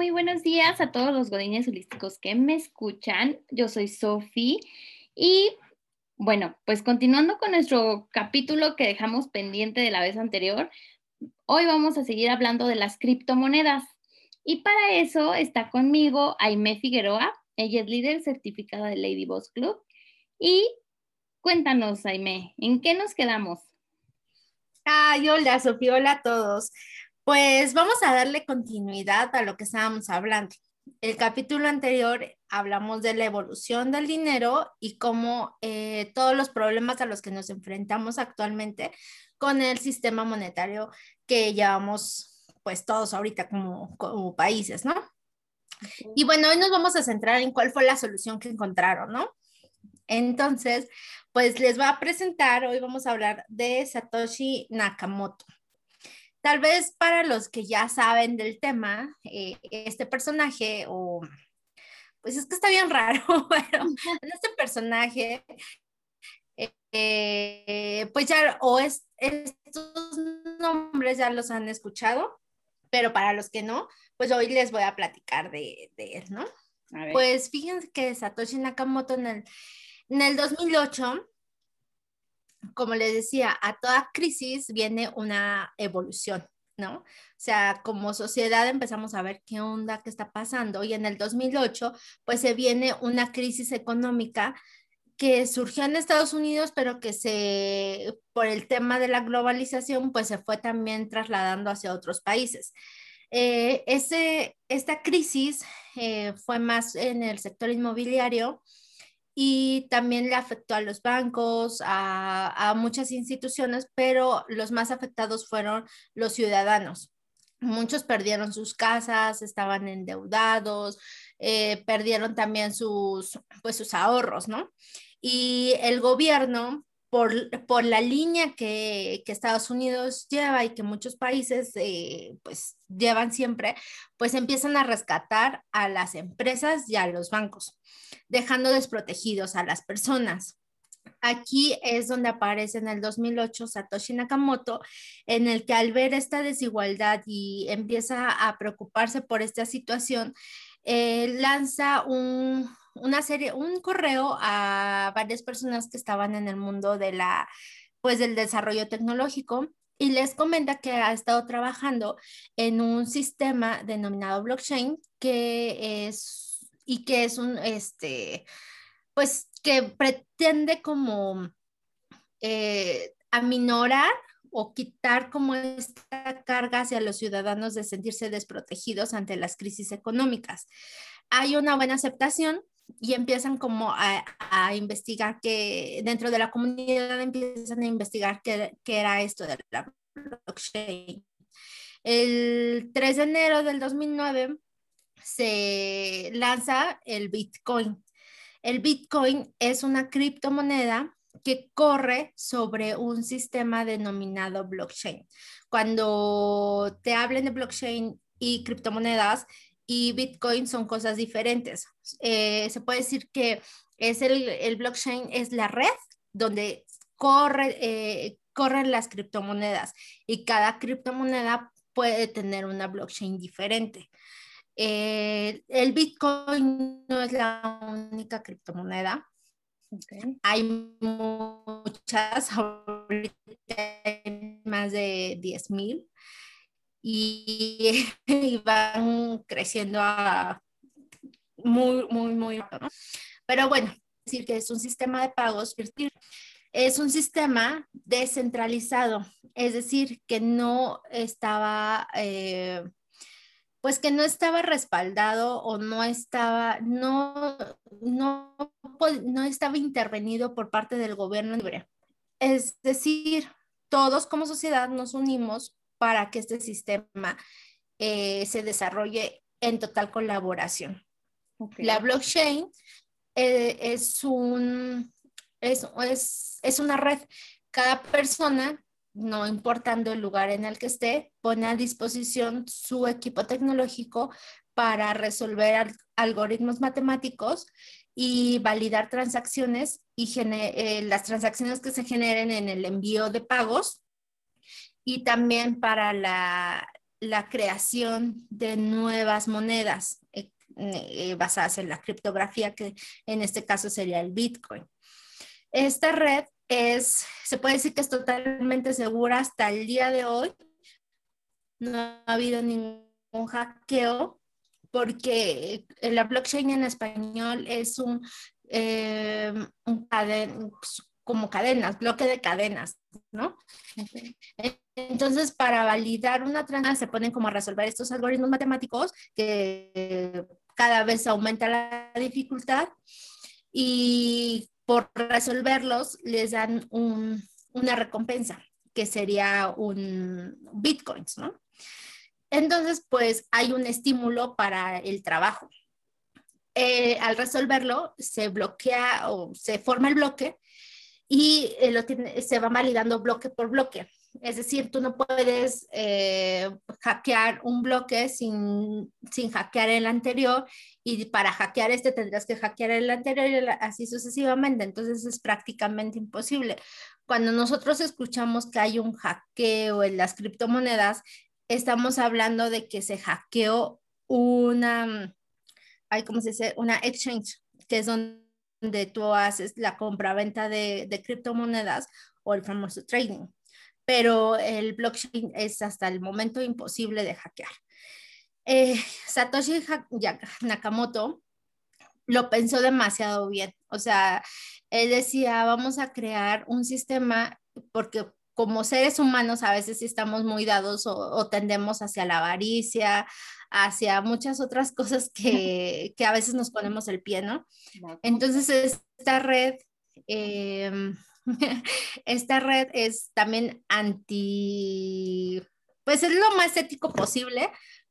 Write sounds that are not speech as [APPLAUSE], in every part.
muy buenos días a todos los godines holísticos que me escuchan. Yo soy Sofi y bueno, pues continuando con nuestro capítulo que dejamos pendiente de la vez anterior, hoy vamos a seguir hablando de las criptomonedas. Y para eso está conmigo Aime Figueroa, ella es líder certificada de Lady Boss Club. Y cuéntanos, Aime, ¿en qué nos quedamos? Ay, hola, Sofía, hola a todos. Pues vamos a darle continuidad a lo que estábamos hablando. El capítulo anterior hablamos de la evolución del dinero y cómo eh, todos los problemas a los que nos enfrentamos actualmente con el sistema monetario que llevamos pues todos ahorita como, como países, ¿no? Y bueno, hoy nos vamos a centrar en cuál fue la solución que encontraron, ¿no? Entonces, pues les voy a presentar, hoy vamos a hablar de Satoshi Nakamoto. Tal vez para los que ya saben del tema, eh, este personaje, o pues es que está bien [LAUGHS] raro, pero este personaje, eh, pues ya, o es, estos nombres ya los han escuchado, pero para los que no, pues hoy les voy a platicar de, de él, ¿no? Pues fíjense que Satoshi Nakamoto en el, en el 2008 como les decía, a toda crisis viene una evolución, ¿no? O sea, como sociedad empezamos a ver qué onda, qué está pasando. Y en el 2008, pues se viene una crisis económica que surgió en Estados Unidos, pero que se, por el tema de la globalización, pues se fue también trasladando hacia otros países. Eh, ese, esta crisis eh, fue más en el sector inmobiliario y también le afectó a los bancos, a, muchas instituciones, pero los más afectados fueron los ciudadanos. Muchos perdieron sus casas, estaban endeudados, eh, perdieron también sus, pues, sus ahorros, ¿no? Y el gobierno por, la línea que, Estados Unidos lleva y que muchos países eh, pues llevan siempre, pues empiezan a rescatar a las empresas y a los bancos, dejando desprotegidos a las personas. Aquí es donde aparece en el 2008 Satoshi Nakamoto, en el que al ver esta desigualdad y empieza a preocuparse por esta situación, eh, lanza un, una serie, un correo a varias personas que estaban en el mundo de la, pues del desarrollo tecnológico y les comenta que ha estado trabajando en un sistema denominado blockchain que es y que es un este pues que pretende como eh, aminorar o quitar como esta carga hacia los ciudadanos de sentirse desprotegidos ante las crisis económicas. Hay una buena aceptación, y empiezan como a, a, investigar que dentro de la comunidad empiezan a investigar qué, qué, era esto de la blockchain. El 3 de enero del 2009 se lanza el Bitcoin. El Bitcoin es una criptomoneda que corre sobre un sistema denominado blockchain. Cuando te hablen de blockchain y criptomonedas, y Bitcoin son cosas diferentes. Eh, se puede decir que es el, blockchain es la red donde corre, eh, corren las criptomonedas y cada criptomoneda puede tener una blockchain diferente. Eh, el Bitcoin no es la única criptomoneda. Hay muchas, ahorita hay más de 10 mil [LAUGHS] y, van creciendo a muy, muy, muy rápido. Pero bueno, decir que es un sistema de pagos es un sistema descentralizado, es decir, que no estaba, eh, pues que no estaba respaldado o no estaba, no, no, no estaba intervenido por parte del gobierno libre. Es decir, todos como sociedad nos unimos para que este sistema eh, se desarrolle en total colaboración. La blockchain eh, es, un, es, es, una red. Cada persona, no importando el lugar en el que esté, pone a disposición su equipo tecnológico para resolver algoritmos matemáticos y validar transacciones y eh, las transacciones que se generen en el envío de pagos y también para la, la creación de nuevas monedas eh, eh, basadas en la criptografía, que en este caso sería el Bitcoin. Esta red es, se puede decir que es totalmente segura hasta el día de hoy. No ha habido ningún hackeo porque la blockchain en español es un, eh, un como cadenas, bloque de cadenas, ¿no? Entonces, para validar una transacción se ponen como a resolver estos algoritmos matemáticos que cada vez aumenta la dificultad y por resolverlos les dan una recompensa que sería un bitcoins, ¿no? Entonces, pues hay un estímulo para el trabajo. Eh, al resolverlo, se bloquea o se forma el bloque y eh, lo se va validando bloque por bloque. Es decir, tú no puedes eh, hackear un bloque sin, sin, hackear el anterior y para hackear este tendrás que hackear el anterior y así sucesivamente. Entonces es prácticamente imposible. Cuando nosotros escuchamos que hay un hackeo en las criptomonedas, estamos hablando de que se hackeó una, hay como se dice, una exchange, que es donde tú haces la compra-venta de, de criptomonedas o el famoso trading pero el blockchain es hasta el momento imposible de hackear. Eh, Satoshi Nakamoto lo pensó demasiado bien, o sea, él decía, vamos a crear un sistema porque como seres humanos a veces estamos muy dados o, tendemos hacia la avaricia, hacia muchas otras [LAUGHS] cosas que, que, a veces nos ponemos el pie, ¿no? Entonces, esta red eh, [LAUGHS] esta red es también anti, pues es lo más ético posible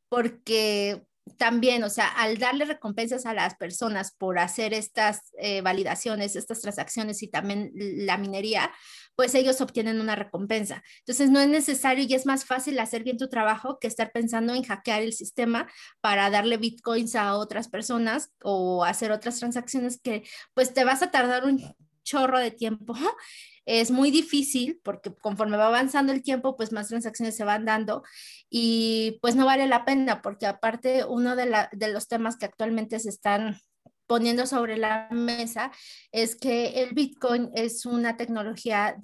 porque también, o sea, al darle recompensas a las personas por hacer estas eh, validaciones, estas transacciones y también la minería, pues ellos obtienen una recompensa. Entonces, no es necesario y es más fácil hacer bien tu trabajo que estar pensando en hackear el sistema para darle bitcoins a otras personas o hacer otras transacciones que pues te vas a tardar un chorro de tiempo. [LAUGHS] Es muy difícil porque conforme va avanzando el tiempo, pues más transacciones se van dando y pues no vale la pena porque aparte uno de, los temas que actualmente se están poniendo sobre la mesa es que el Bitcoin es una tecnología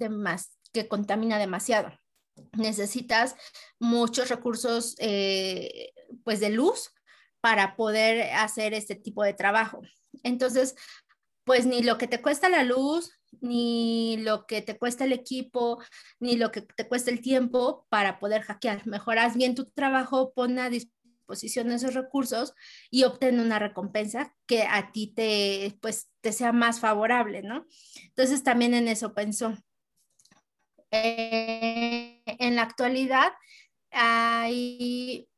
que contamina demasiado. Necesitas muchos recursos eh, pues de luz para poder hacer este tipo de trabajo. Entonces, pues ni lo que te cuesta la luz, ni lo que te cuesta el equipo, ni lo que te cuesta el tiempo para poder hackear. Mejoras bien tu trabajo, pon a disposición esos recursos y obtén una recompensa que a ti te, pues, te sea más favorable, ¿no? Entonces también en eso pensó. Eh, en la actualidad hay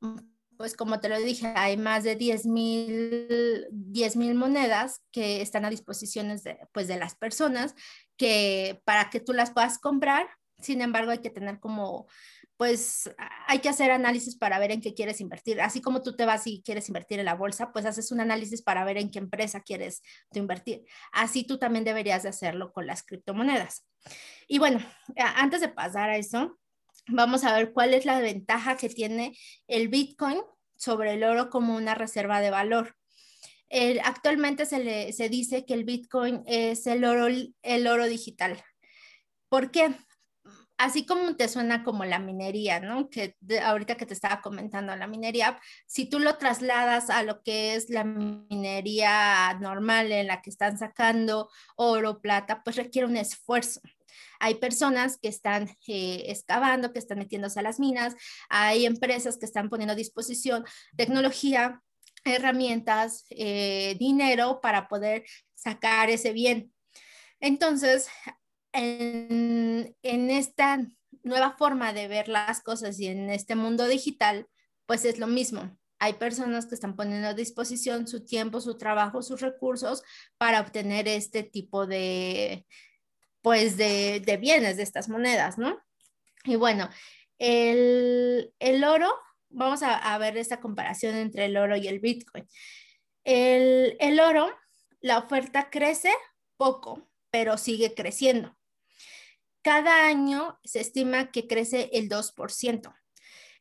pues como te lo dije, hay más de 10 mil monedas que están a disposición de, pues, de las personas que para que tú las puedas comprar. Sin embargo, hay que tener como, pues hay que hacer análisis para ver en qué quieres invertir. Así como tú te vas y quieres invertir en la bolsa, pues haces un análisis para ver en qué empresa quieres invertir. Así tú también deberías de hacerlo con las criptomonedas. Y bueno, antes de pasar a eso, vamos a ver cuál es la ventaja que tiene el Bitcoin sobre el oro como una reserva de valor. actualmente se, le, se dice que el Bitcoin es el oro, el oro digital. ¿Por qué? Así como te suena como la minería, ¿no? Que ahorita que te estaba comentando la minería, si tú lo trasladas a lo que es la minería normal en la que están sacando oro, plata, pues requiere un esfuerzo. Hay personas que están eh, excavando, que están metiéndose a las minas, hay empresas que están poniendo a disposición tecnología, herramientas, eh, dinero para poder sacar ese bien. Entonces, en, en esta nueva forma de ver las cosas y en este mundo digital, pues es lo mismo hay personas que están poniendo a disposición su tiempo, su trabajo, sus recursos para obtener este tipo de, pues de, bienes de estas monedas, ¿no? Y bueno, el, oro, vamos a, ver esta comparación entre el oro y el Bitcoin. El, el oro, la oferta crece poco, pero sigue creciendo. Cada año se estima que crece el 2%.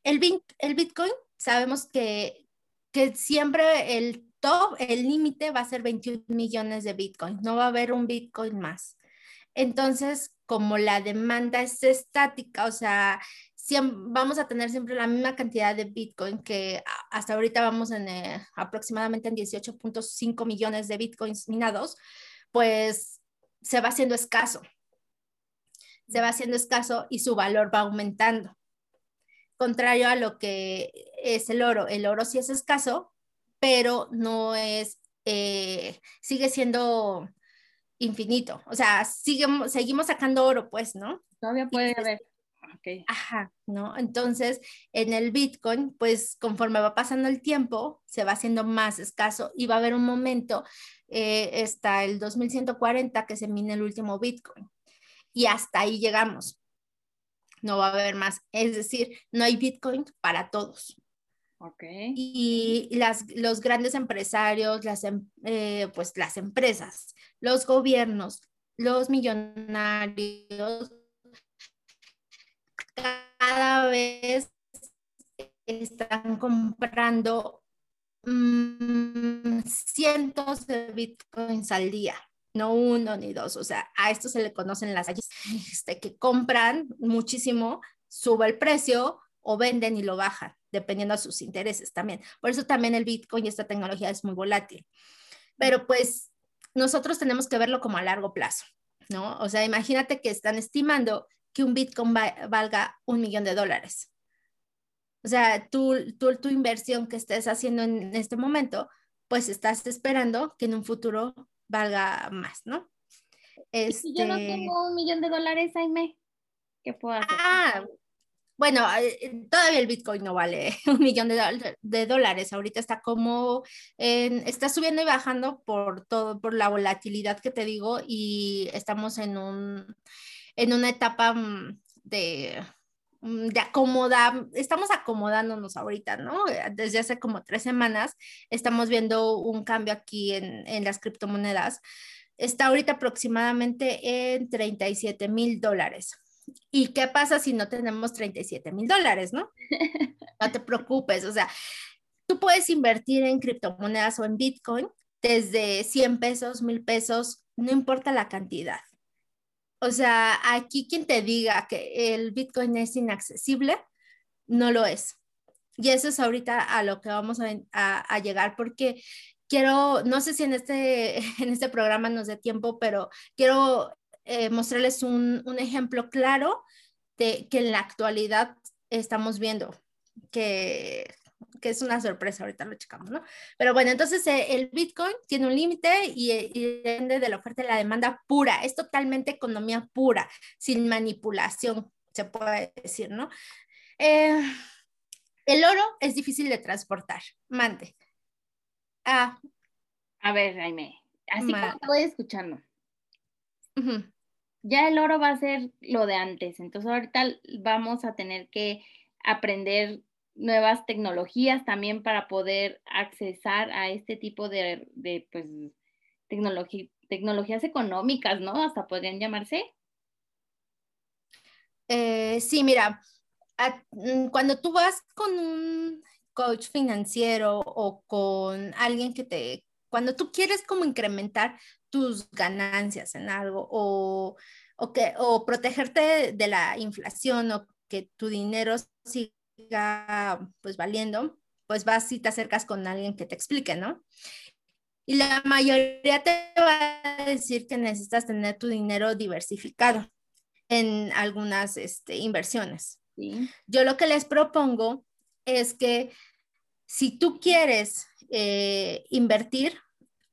El, el Bitcoin, sabemos que, que siempre el top, el límite va a ser 21 millones de Bitcoin, no va a haber un Bitcoin más. Entonces, como la demanda es estática, o sea, vamos a tener siempre la misma cantidad de Bitcoin que hasta ahorita vamos en eh, aproximadamente en 18.5 millones de Bitcoins minados, pues se va haciendo escaso. Se va haciendo escaso y su valor va aumentando. Contrario a lo que es el oro. El oro sí es escaso, pero no es, eh, sigue siendo infinito. O sea, seguimos sacando oro, pues, ¿no? Todavía puede haber. Ajá, ¿no? Entonces, en el Bitcoin, pues conforme va pasando el tiempo, se va haciendo más escaso y va a haber un momento, eh, hasta el 2140 que se mine el último Bitcoin. Y hasta ahí llegamos. No va a haber más. Es decir, no hay Bitcoin para todos. Y las, los grandes empresarios, las, em, eh, pues las empresas, los gobiernos, los millonarios, cada vez están comprando mm, cientos de bitcoins al día, no uno ni dos. O sea, a esto se le conocen las este, que compran muchísimo, sube el precio o venden y lo bajan, dependiendo de sus intereses también. Por eso también el bitcoin y esta tecnología es muy volátil. Pero pues nosotros tenemos que verlo como a largo plazo, ¿no? O sea, imagínate que están estimando que un Bitcoin valga un millón de dólares. O sea, tú, tu inversión que estés haciendo en este momento, pues estás esperando que en un futuro valga más, ¿no? si yo no este tengo un millón de dólares, Jaime, ¿qué puedo hacer? Ah, bueno, eh, todavía el Bitcoin no vale [LAUGHS] un millón de, dólares. Ahorita está como, está subiendo y bajando por todo, por la volatilidad que te digo y estamos en un, en una etapa mm, de, mm, de acomodar, estamos acomodándonos ahorita, ¿no? Desde hace como tres semanas estamos viendo un cambio aquí en, en las criptomonedas. Está ahorita aproximadamente en 37 mil dólares. ¿Y qué pasa si no tenemos 37 mil dólares, no? [LAUGHS] No te preocupes, o sea, tú puedes invertir en criptomonedas o en Bitcoin desde 100 pesos, mil pesos, no importa la cantidad. O sea, aquí quien te diga que el Bitcoin es inaccesible, no lo es. Y eso es ahorita a lo que vamos a, llegar, porque quiero, no sé si en este, [LAUGHS] en este programa nos dé tiempo, pero quiero eh, mostrarles un, un, ejemplo claro de que en la actualidad estamos viendo que que es una sorpresa, ahorita lo checamos, ¿no? Pero bueno, entonces eh, el Bitcoin tiene un límite y, depende de la oferta y la demanda pura, es totalmente economía pura, sin manipulación, se puede decir, ¿no? Eh, el oro es difícil de transportar, mande. Ah. A ver, Jaime, así como voy escuchando. Ya el oro va a ser lo de antes, entonces ahorita vamos a tener que aprender nuevas tecnologías también para poder accesar a este tipo de, de pues, tecnologías económicas, ¿no? Hasta podrían llamarse. Eh, sí, mira, mm, cuando tú vas con un coach financiero o con alguien que te, cuando tú quieres como incrementar tus ganancias en algo o, o, que, o protegerte de la inflación o que tu dinero siga pues valiendo, pues vas y te acercas con alguien que te explique, ¿no? Y la mayoría te va a decir que necesitas tener tu dinero diversificado en algunas este, inversiones. Yo lo que les propongo es que si tú quieres eh, invertir,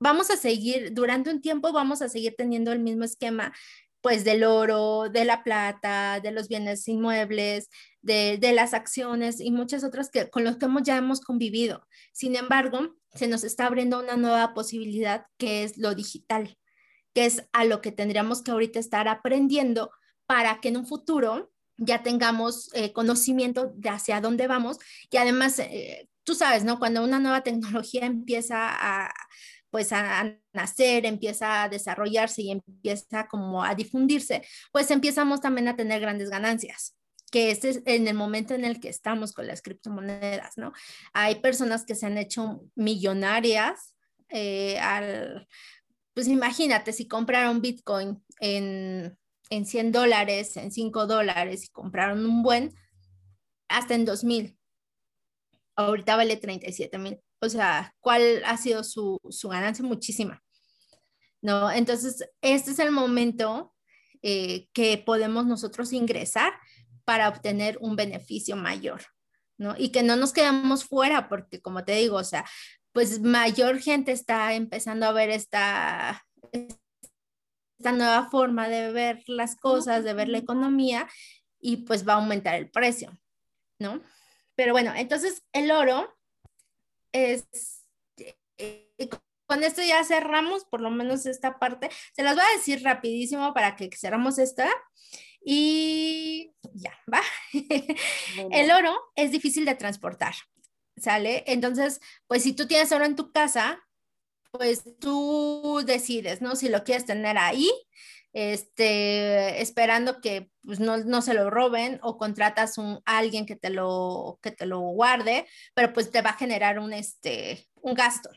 vamos a seguir, durante un tiempo vamos a seguir teniendo el mismo esquema pues del oro, de la plata, de los bienes inmuebles, de, las acciones y muchas otras que, con los que hemos, ya hemos convivido. Sin embargo, se nos está abriendo una nueva posibilidad que es lo digital, que es a lo que tendríamos que ahorita estar aprendiendo para que en un futuro ya tengamos eh, conocimiento de hacia dónde vamos y además, eh, tú sabes, ¿no? Cuando una nueva tecnología empieza a, pues a, nacer, empieza a desarrollarse y empieza como a difundirse, pues empezamos también a tener grandes ganancias, que este es en el momento en el que estamos con las criptomonedas, ¿no? Hay personas que se han hecho millonarias eh, al, pues imagínate, si compraron Bitcoin en, en 100 dólares, en 5 dólares y compraron un buen, hasta en 2000. Ahorita vale 37 mil. O sea, ¿cuál ha sido su, su ganancia? Muchísima. ¿No? Entonces, este es el momento eh, que podemos nosotros ingresar para obtener un beneficio mayor, ¿no? Y que no nos quedamos fuera, porque como te digo, o sea, pues mayor gente está empezando a ver esta, esta nueva forma de ver las cosas, de ver la economía, y pues va a aumentar el precio, ¿no? Pero bueno, entonces el oro es, eh, con esto ya cerramos por lo menos esta parte. Se las voy a decir rapidísimo para que cerramos esta. Y ya, va. [LAUGHS] El oro es difícil de transportar, ¿sale? Entonces, pues si tú tienes oro en tu casa, pues tú decides, ¿no? Si lo quieres tener ahí, este, esperando que pues, no, se lo roben o contratas un, alguien que te, lo, que te lo guarde, pero pues te va a generar un, este, un gasto.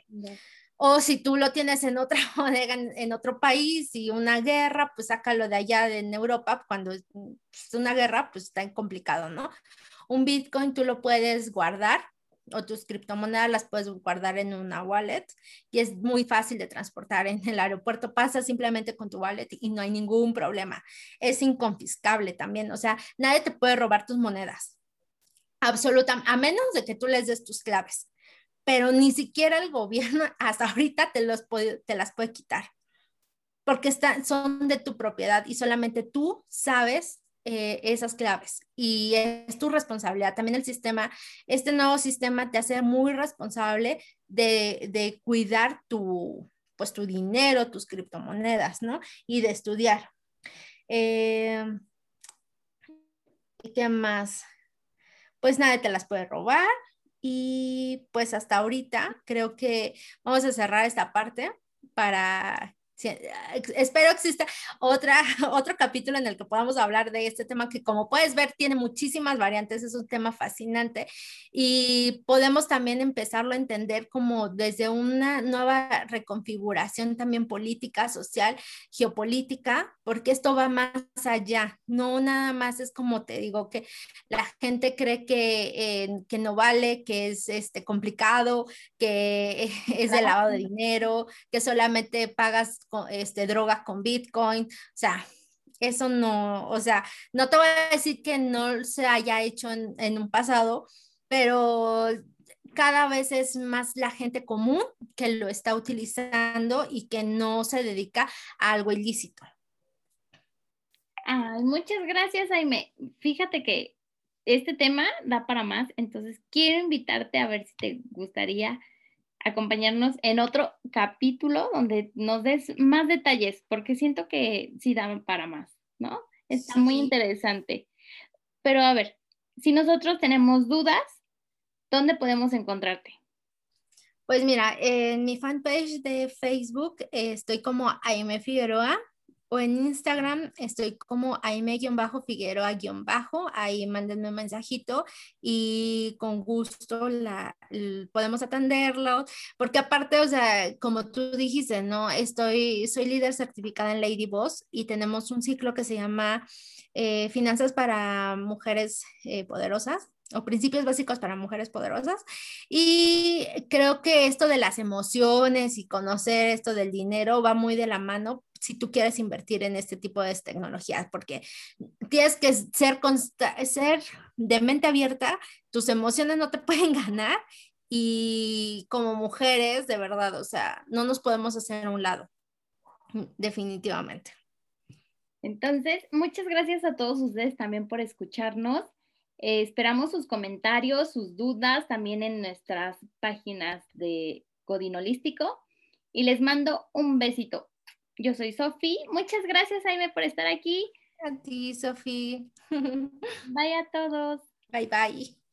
O si tú lo tienes en otra [LAUGHS] bodega, en, otro país y una guerra, pues sácalo de allá en Europa, cuando es una guerra, pues está complicado, ¿no? Un Bitcoin tú lo puedes guardar o tus criptomonedas las puedes guardar en una wallet y es muy fácil de transportar en el aeropuerto. Pasa simplemente con tu wallet y no hay ningún problema. Es inconfiscable también, o sea, nadie te puede robar tus monedas. Absolutamente, a menos de que tú les des tus claves pero ni siquiera el gobierno [LAUGHS] hasta ahorita te, los te las puede quitar, porque están, son de tu propiedad y solamente tú sabes eh, esas claves y es tu responsabilidad. También el sistema, este nuevo sistema te hace muy responsable de, de cuidar tu, pues, tu dinero, tus criptomonedas, ¿no? Y de estudiar. Eh, ¿Qué más? Pues nadie te las puede robar. Y pues hasta ahorita creo que vamos a cerrar esta parte para espero exista otra, [LAUGHS] otro capítulo en el que podamos hablar de este tema que como puedes ver tiene muchísimas variantes, es un tema fascinante y podemos también empezarlo a entender como desde una nueva reconfiguración también política, social, geopolítica, porque esto va más allá, no nada más es como te digo que la gente cree que, eh, que no vale, que es este, complicado, que [LAUGHS] es de lavado de dinero, que solamente pagas con, este, drogas con Bitcoin, o sea, eso no, o sea, no te voy a decir que no se haya hecho en, en un pasado, pero cada vez es más la gente común que lo está utilizando y que no se dedica a algo ilícito. Ay, muchas gracias, Jaime. Fíjate que este tema da para más, entonces quiero invitarte a ver si te gustaría acompañarnos en otro capítulo donde nos des más detalles, porque siento que sí dan para más, ¿no? Está muy interesante. Pero a ver, si nosotros tenemos dudas, ¿dónde podemos encontrarte? Pues mira, en mi fanpage de Facebook estoy como Aime Figueroa o en Instagram estoy como aime-figueroa-bajo, ahí mándenme un mensajito y con gusto la, podemos atenderlo, porque aparte, o sea, como tú dijiste, ¿no? Estoy, soy líder certificada en Lady Boss y tenemos un ciclo que se llama eh, Finanzas para Mujeres eh, Poderosas o principios básicos para mujeres poderosas. Y creo que esto de las emociones y conocer esto del dinero va muy de la mano si tú quieres invertir en este tipo de tecnologías, porque tienes que ser, ser de mente abierta, tus emociones no te [LAUGHS] pueden ganar y como mujeres, de verdad, o sea, no nos podemos hacer a un lado, definitivamente. Entonces, muchas gracias a todos ustedes también por escucharnos. Eh, esperamos sus comentarios, sus dudas también en nuestras páginas de Codinolístico y les mando un besito. Yo soy Sofi. Muchas gracias, Jaime, por estar aquí. A ti, Sofi. [LAUGHS] Bye a todos. Bye, bye.